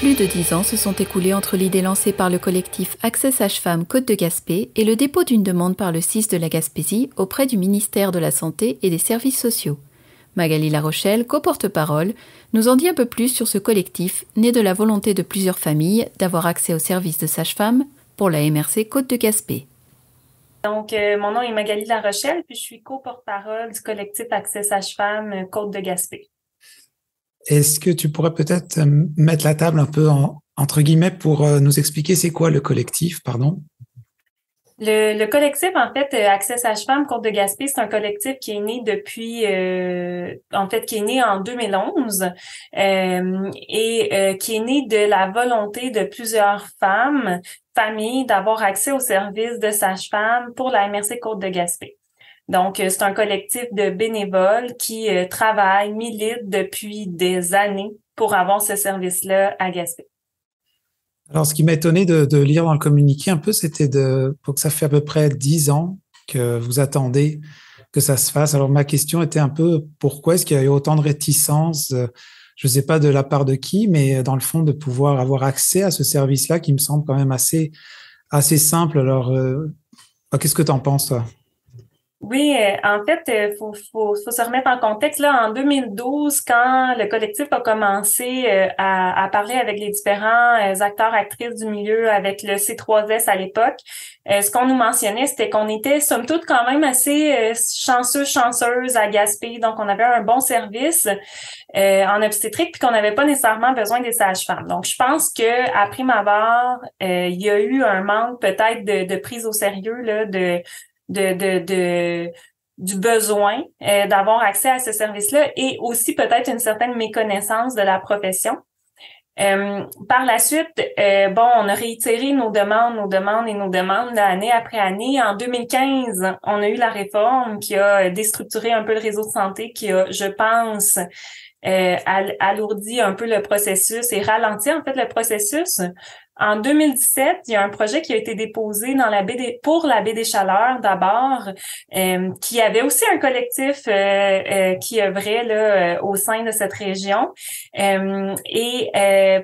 Plus de dix ans se sont écoulés entre l'idée lancée par le collectif Accès Sage-Femme Côte de Gaspé et le dépôt d'une demande par le CIS de la Gaspésie auprès du ministère de la Santé et des Services sociaux. Magali Larochelle, co-porte-parole, nous en dit un peu plus sur ce collectif né de la volonté de plusieurs familles d'avoir accès aux services de sage-femme pour la MRC Côte de Gaspé. Donc, euh, mon nom est Magali Larochelle, puis je suis co-porte-parole du collectif Accès Sage-Femme Côte de Gaspé. Est-ce que tu pourrais peut-être euh, mettre la table un peu entre guillemets pour euh, nous expliquer c'est quoi le collectif, pardon? Le, collectif, en fait, euh, Accès Sage-Femme Côte de Gaspé, c'est un collectif qui est né depuis, en fait, qui est né en 2011 et qui est né de la volonté de plusieurs femmes, familles, d'avoir accès aux services de sage-femme pour la MRC Côte de Gaspé. Donc, euh, c'est un collectif de bénévoles qui euh, travaillent, militent depuis des années pour avoir ce service-là à Gaspé. Alors, ce qui m'a étonné de, lire dans le communiqué un peu, c'était de, pour que ça fait à peu près dix ans que vous attendez que ça se fasse. Alors, ma question était un peu pourquoi est-ce qu'il y a eu autant de réticence, euh, je ne sais pas de la part de qui, mais dans le fond, de pouvoir avoir accès à ce service-là qui me semble quand même assez, assez simple. Alors, qu'est-ce que tu en penses, toi? Oui, euh, en fait, il euh, faut, faut, faut, se remettre en contexte. Là, en 2012, quand le collectif a commencé euh, à, à parler avec les différents acteurs, actrices du milieu, avec le C3S à l'époque, ce qu'on nous mentionnait, c'était qu'on était, somme toute, quand même assez chanceux, chanceuses à Gaspé. Donc, on avait un bon service en obstétrique, puis qu'on n'avait pas nécessairement besoin des sages-femmes. Donc, je pense que à prime il y a eu un manque peut-être de, de prise au sérieux là, de de, de, de du besoin euh, d'avoir accès à ce service-là et aussi peut-être une certaine méconnaissance de la profession. Euh, par la suite, euh, bon, on a réitéré nos demandes, nos demandes et nos demandes année après année. En 2015, on a eu la réforme qui a déstructuré un peu le réseau de santé, qui a, je pense, alourdi un peu le processus et ralenti en fait le processus. En 2017, il y a un projet qui a été déposé dans la baie pour la baie des Chaleurs d'abord, euh, qui avait aussi un collectif euh, euh, qui œuvrait là, au sein de cette région et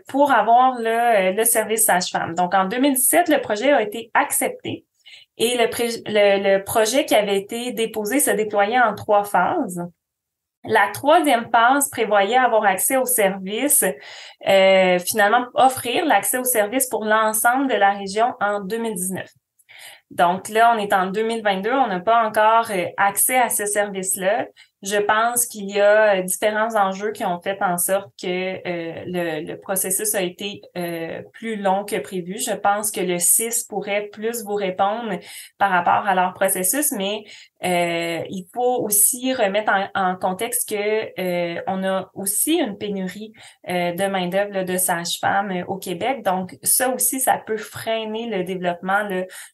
pour avoir le, le service sage-femme. Donc en 2017, le projet a été accepté. Et le, le, le projet qui avait été déposé se déployait en trois phases. La troisième phase prévoyait avoir accès aux services, euh, finalement offrir l'accès aux services pour l'ensemble de la région en 2019. Donc là, on est en 2022, on n'a pas encore euh, accès à ce service-là. Je pense qu'il y a euh, différents enjeux qui ont fait en sorte que euh, le, processus a été euh, plus long que prévu. Je pense que le 6 pourrait plus vous répondre par rapport à leur processus, mais il faut aussi remettre en, contexte que on a aussi une pénurie de main-d'œuvre de sages-femmes au Québec. Donc, ça aussi, ça peut freiner le développement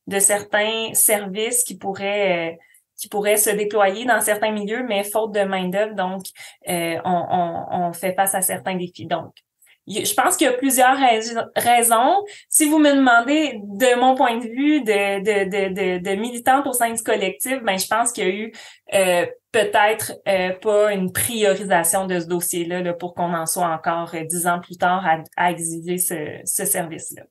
de certains services qui pourraient qui pourrait se déployer dans certains milieux, mais faute de main-d'œuvre, donc euh, on, fait face à certains défis. Donc, je pense qu'il y a plusieurs raisons. Si vous me demandez de mon point de vue de, militante au sein du collectif, ben je pense qu'il y a eu euh, peut-être euh, pas une priorisation de ce dossier-là là, pour qu'on en soit encore dix ans plus tard à, exiger ce, ce service-là.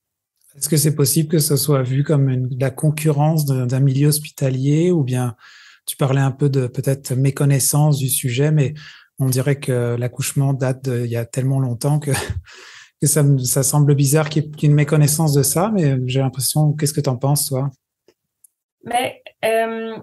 Est-ce que c'est possible que ce soit vu comme la concurrence d'un milieu hospitalier ou bien tu parlais un peu de peut-être méconnaissance du sujet, mais on dirait que l'accouchement date d'il y a tellement longtemps que, ça, ça semble bizarre qu'il y ait une méconnaissance de ça, mais j'ai l'impression, qu'est-ce que tu en penses, toi? Mais euh,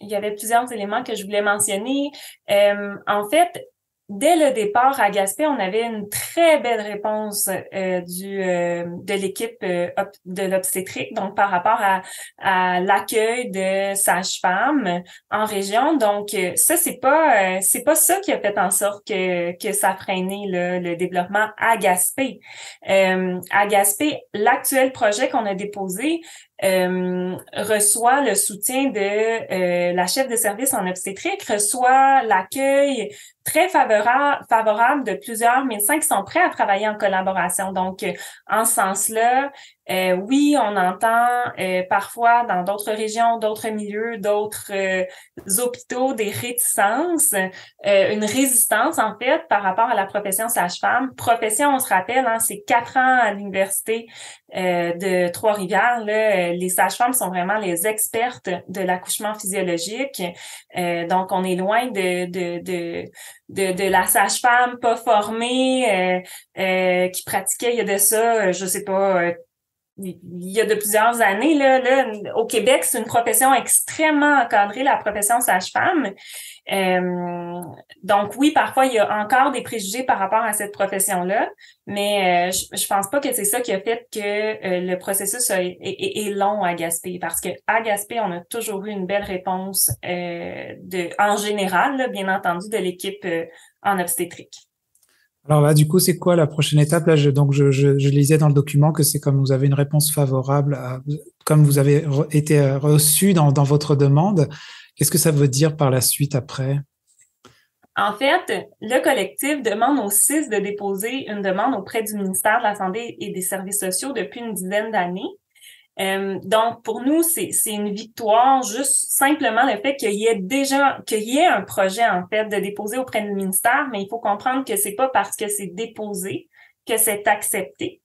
il y avait plusieurs éléments que je voulais mentionner. Euh, en fait, Dès le départ à Gaspé, on avait une très belle réponse euh, euh, de l'équipe euh, de l'obstétrique, donc par rapport à, à l'accueil de sages-femmes en région. Donc ça, c'est pas c'est pas ça qui a fait en sorte que que ça freinait le, le développement à Gaspé. à Gaspé, l'actuel projet qu'on a déposé reçoit le soutien de la chef de service en obstétrique, reçoit l'accueil très favorable, favorable de plusieurs médecins qui sont prêts à travailler en collaboration. Donc, en ce sens-là, Euh, oui, on entend euh, parfois dans d'autres régions, d'autres milieux, d'autres euh, hôpitaux des réticences, une résistance en fait par rapport à la profession sage-femme. Profession, on se rappelle, hein, c'est quatre ans à l'université de Trois-Rivières. Les sages-femmes sont vraiment les expertes de l'accouchement physiologique. donc, on est loin de, de, de, de, de la sage-femme pas formée qui pratiquait il y a de ça, je sais pas, il y a de plusieurs années, là, là au Québec, c'est une profession extrêmement encadrée, la profession sage-femme. Euh, donc oui, parfois, il y a encore des préjugés par rapport à cette profession-là, mais euh, je, je pense pas que c'est ça qui a fait que euh, le processus est, long à Gaspé, parce que à Gaspé, on a toujours eu une belle réponse de, en général, bien entendu, de l'équipe en obstétrique. Alors là, du coup, c'est quoi la prochaine étape? Là, je, donc, je, lisais dans le document que c'est comme vous avez une réponse favorable, à, comme vous avez été reçu dans, dans votre demande. Qu'est-ce que ça veut dire par la suite après? En fait, le collectif demande aux CIS de déposer une demande auprès du ministère de la Santé et des Services sociaux depuis une dizaine d'années. Euh, donc, pour nous, c'est une victoire, juste simplement le fait qu'il y ait déjà, qu'il y ait un projet, en fait, de déposer auprès du ministère, mais il faut comprendre que c'est pas parce que c'est déposé que c'est accepté.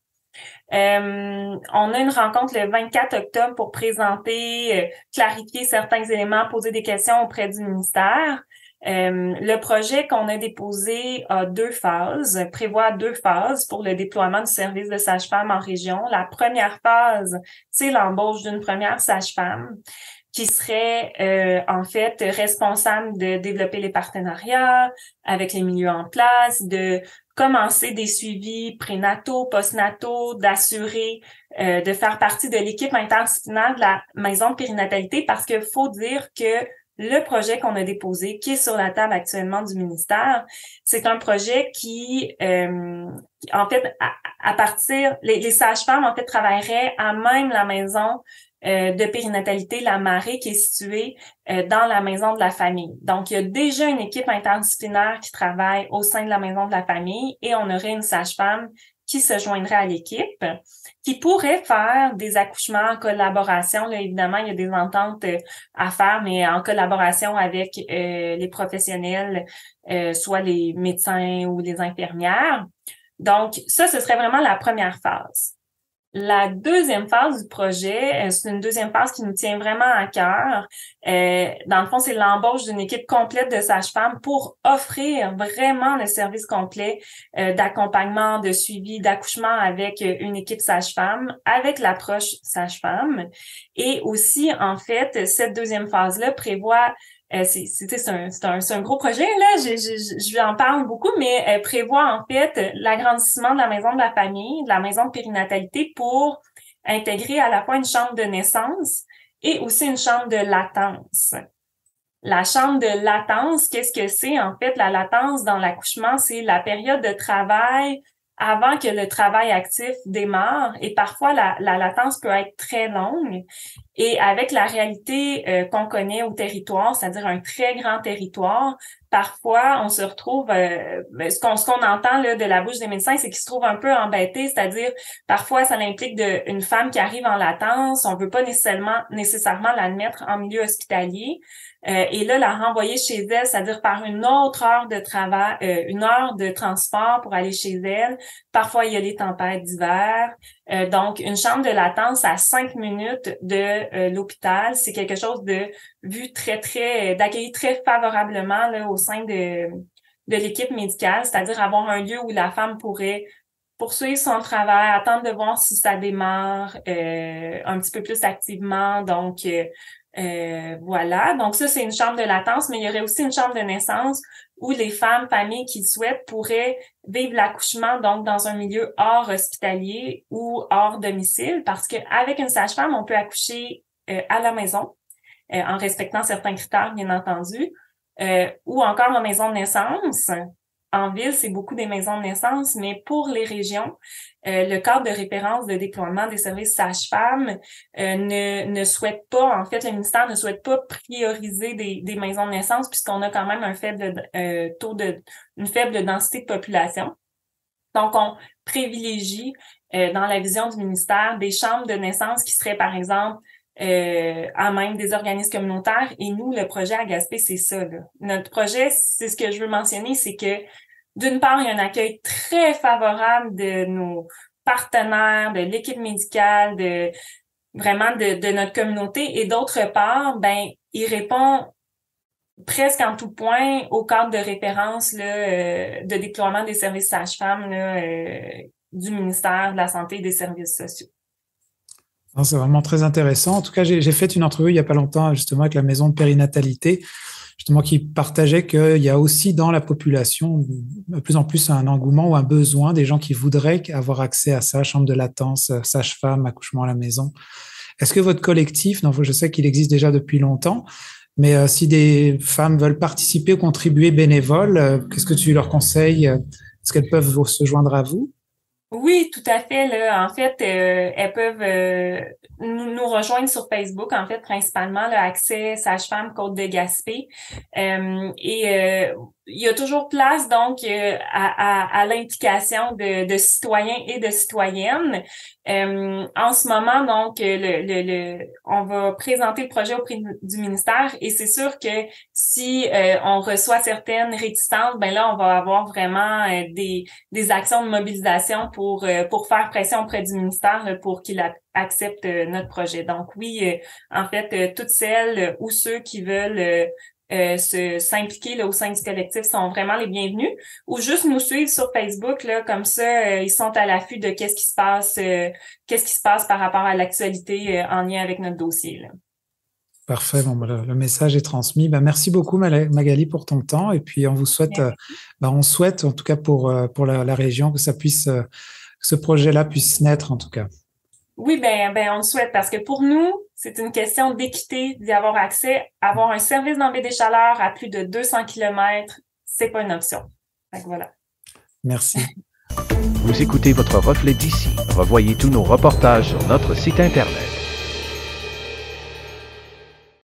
Euh, on a une rencontre le 24 octobre pour présenter, euh, clarifier certains éléments, poser des questions auprès du ministère. Euh, le projet qu'on a déposé a deux phases, prévoit deux phases pour le déploiement du service de sage-femme en région. La première phase, c'est l'embauche d'une première sage-femme qui serait euh, en fait responsable de développer les partenariats avec les milieux en place, de commencer des suivis prénataux, postnataux, d'assurer euh, de faire partie de l'équipe interdisciplinaire de la maison de périnatalité parce qu'il faut dire que le projet qu'on a déposé, qui est sur la table actuellement du ministère, c'est un projet qui, euh, en fait, à, partir, les, sages-femmes, en fait, travailleraient à même la maison euh, de périnatalité, la marée, qui est située euh, dans la maison de la famille. Donc, il y a déjà une équipe interdisciplinaire qui travaille au sein de la maison de la famille et on aurait une sage-femme qui se joindrait à l'équipe, qui pourrait faire des accouchements en collaboration. Là, évidemment, il y a des ententes euh, à faire, mais en collaboration avec euh, les professionnels, euh, soit les médecins ou les infirmières. Donc, ça, ce serait vraiment la première phase. La deuxième phase du projet, euh, c'est une deuxième phase qui nous tient vraiment à cœur. Euh, dans le fond, c'est l'embauche d'une équipe complète de sages-femmes pour offrir vraiment le service complet euh, d'accompagnement, de suivi, d'accouchement avec une équipe sage-femme, avec l'approche sage-femme. Et aussi, en fait, cette deuxième phase-là prévoit euh, c'est un, un, un, gros projet, là, je, je, je, en parle beaucoup, mais euh, prévoit en fait l'agrandissement de la maison de la famille, de la maison de périnatalité pour intégrer à la fois une chambre de naissance et aussi une chambre de latence. La chambre de latence, qu'est-ce que c'est? En fait, la latence dans l'accouchement, c'est la période de travail avant que le travail actif démarre et parfois la, la latence peut être très longue. Et avec la réalité euh, qu'on connaît au territoire, c'est-à-dire un très grand territoire, parfois on se retrouve, euh, ben, ce qu'on entend là, de la bouche des médecins, c'est qu'ils se trouvent un peu embêtés, c'est-à-dire parfois ça implique de, une femme qui arrive en latence, on veut pas nécessairement nécessairement l'admettre en milieu hospitalier. Euh, et là, la renvoyer chez elle, c'est-à-dire par une autre heure de travail, euh, une heure de transport pour aller chez elle. Parfois, il y a les tempêtes d'hiver. Euh, donc, une chambre de latence à cinq minutes de l'hôpital, c'est quelque chose de vu très, très, d'accueillir très favorablement là, au sein de, de l'équipe médicale, c'est-à-dire avoir un lieu où la femme pourrait poursuivre son travail, attendre de voir si ça démarre un petit peu plus activement. Donc, euh, voilà, donc ça, c'est une chambre de latence, mais il y aurait aussi une chambre de naissance où les femmes, familles qui souhaitent pourraient vivre l'accouchement donc dans un milieu hors hospitalier ou hors domicile, parce qu'avec une sage-femme, on peut accoucher euh, à la maison, euh, en respectant certains critères, bien entendu, ou encore en maison de naissance, en ville, c'est beaucoup des maisons de naissance, mais pour les régions, euh, le cadre de référence de déploiement des services sages-femmes euh, ne, ne souhaite pas, en fait, le ministère ne souhaite pas prioriser des, des maisons de naissance puisqu'on a quand même un faible euh, taux de, une faible densité de population. Donc, on privilégie dans la vision du ministère des chambres de naissance qui seraient, par exemple, euh, à même des organismes communautaires. Et nous, le projet à Gaspé, c'est ça. Notre projet, c'est ce que je veux mentionner, c'est que d'une part, il y a un accueil très favorable de nos partenaires, de l'équipe médicale, de vraiment de, notre communauté. Et d'autre part, ben, il répond presque en tout point au cadre de référence là, euh, de déploiement des services sages-femmes euh, du ministère de la Santé et des Services sociaux. C'est vraiment très intéressant. En tout cas, j'ai fait une entrevue il n'y a pas longtemps justement avec la maison de périnatalité, justement qui partageait qu'il y a aussi dans la population de plus en plus un engouement ou un besoin des gens qui voudraient avoir accès à ça, chambre de latence, sage-femme, accouchement à la maison. Est-ce que votre collectif, non, je sais qu'il existe déjà depuis longtemps, mais euh, si des femmes veulent participer ou contribuer bénévoles, euh, qu'est-ce que tu leur conseilles? Est-ce qu'elles peuvent se joindre à vous? Oui, tout à fait. Là. En fait, euh, elles peuvent euh, nous, rejoindre sur Facebook, en fait, principalement, le accès Sage-Femme Côte de Gaspé. Euh, et il y a toujours place donc à, à, à l'implication de, de, citoyens et de citoyennes. Euh, en ce moment, donc, le, le, le, on va présenter le projet auprès du ministère et c'est sûr que si euh, on reçoit certaines réticences, ben là, on va avoir vraiment euh, des, des actions de mobilisation pour, pour faire pression auprès du ministère pour qu'il accepte notre projet. Donc oui, en fait, toutes celles ou ceux qui veulent euh, s'impliquer au sein du collectif sont vraiment les bienvenus. Ou juste nous suivre sur Facebook, là, comme ça, euh, ils sont à l'affût de qu'est-ce qui se passe, euh, qu'est-ce qui se passe par rapport à l'actualité en lien avec notre dossier. Là. Parfait, bon, ben, le, message est transmis. Ben, merci beaucoup Magali pour ton temps et puis on vous souhaite, ben, on souhaite en tout cas pour, pour la, la région que ça puisse, que ce projet-là puisse naître en tout cas. Oui, ben, ben, on le souhaite parce que pour nous, c'est une question d'équité, d'y avoir accès. Avoir un service dans des chaleurs à plus de 200 km, c'est pas une option. Donc voilà. Merci. Vous écoutez votre reflet d'ici. Revoyez tous nos reportages sur notre site Internet.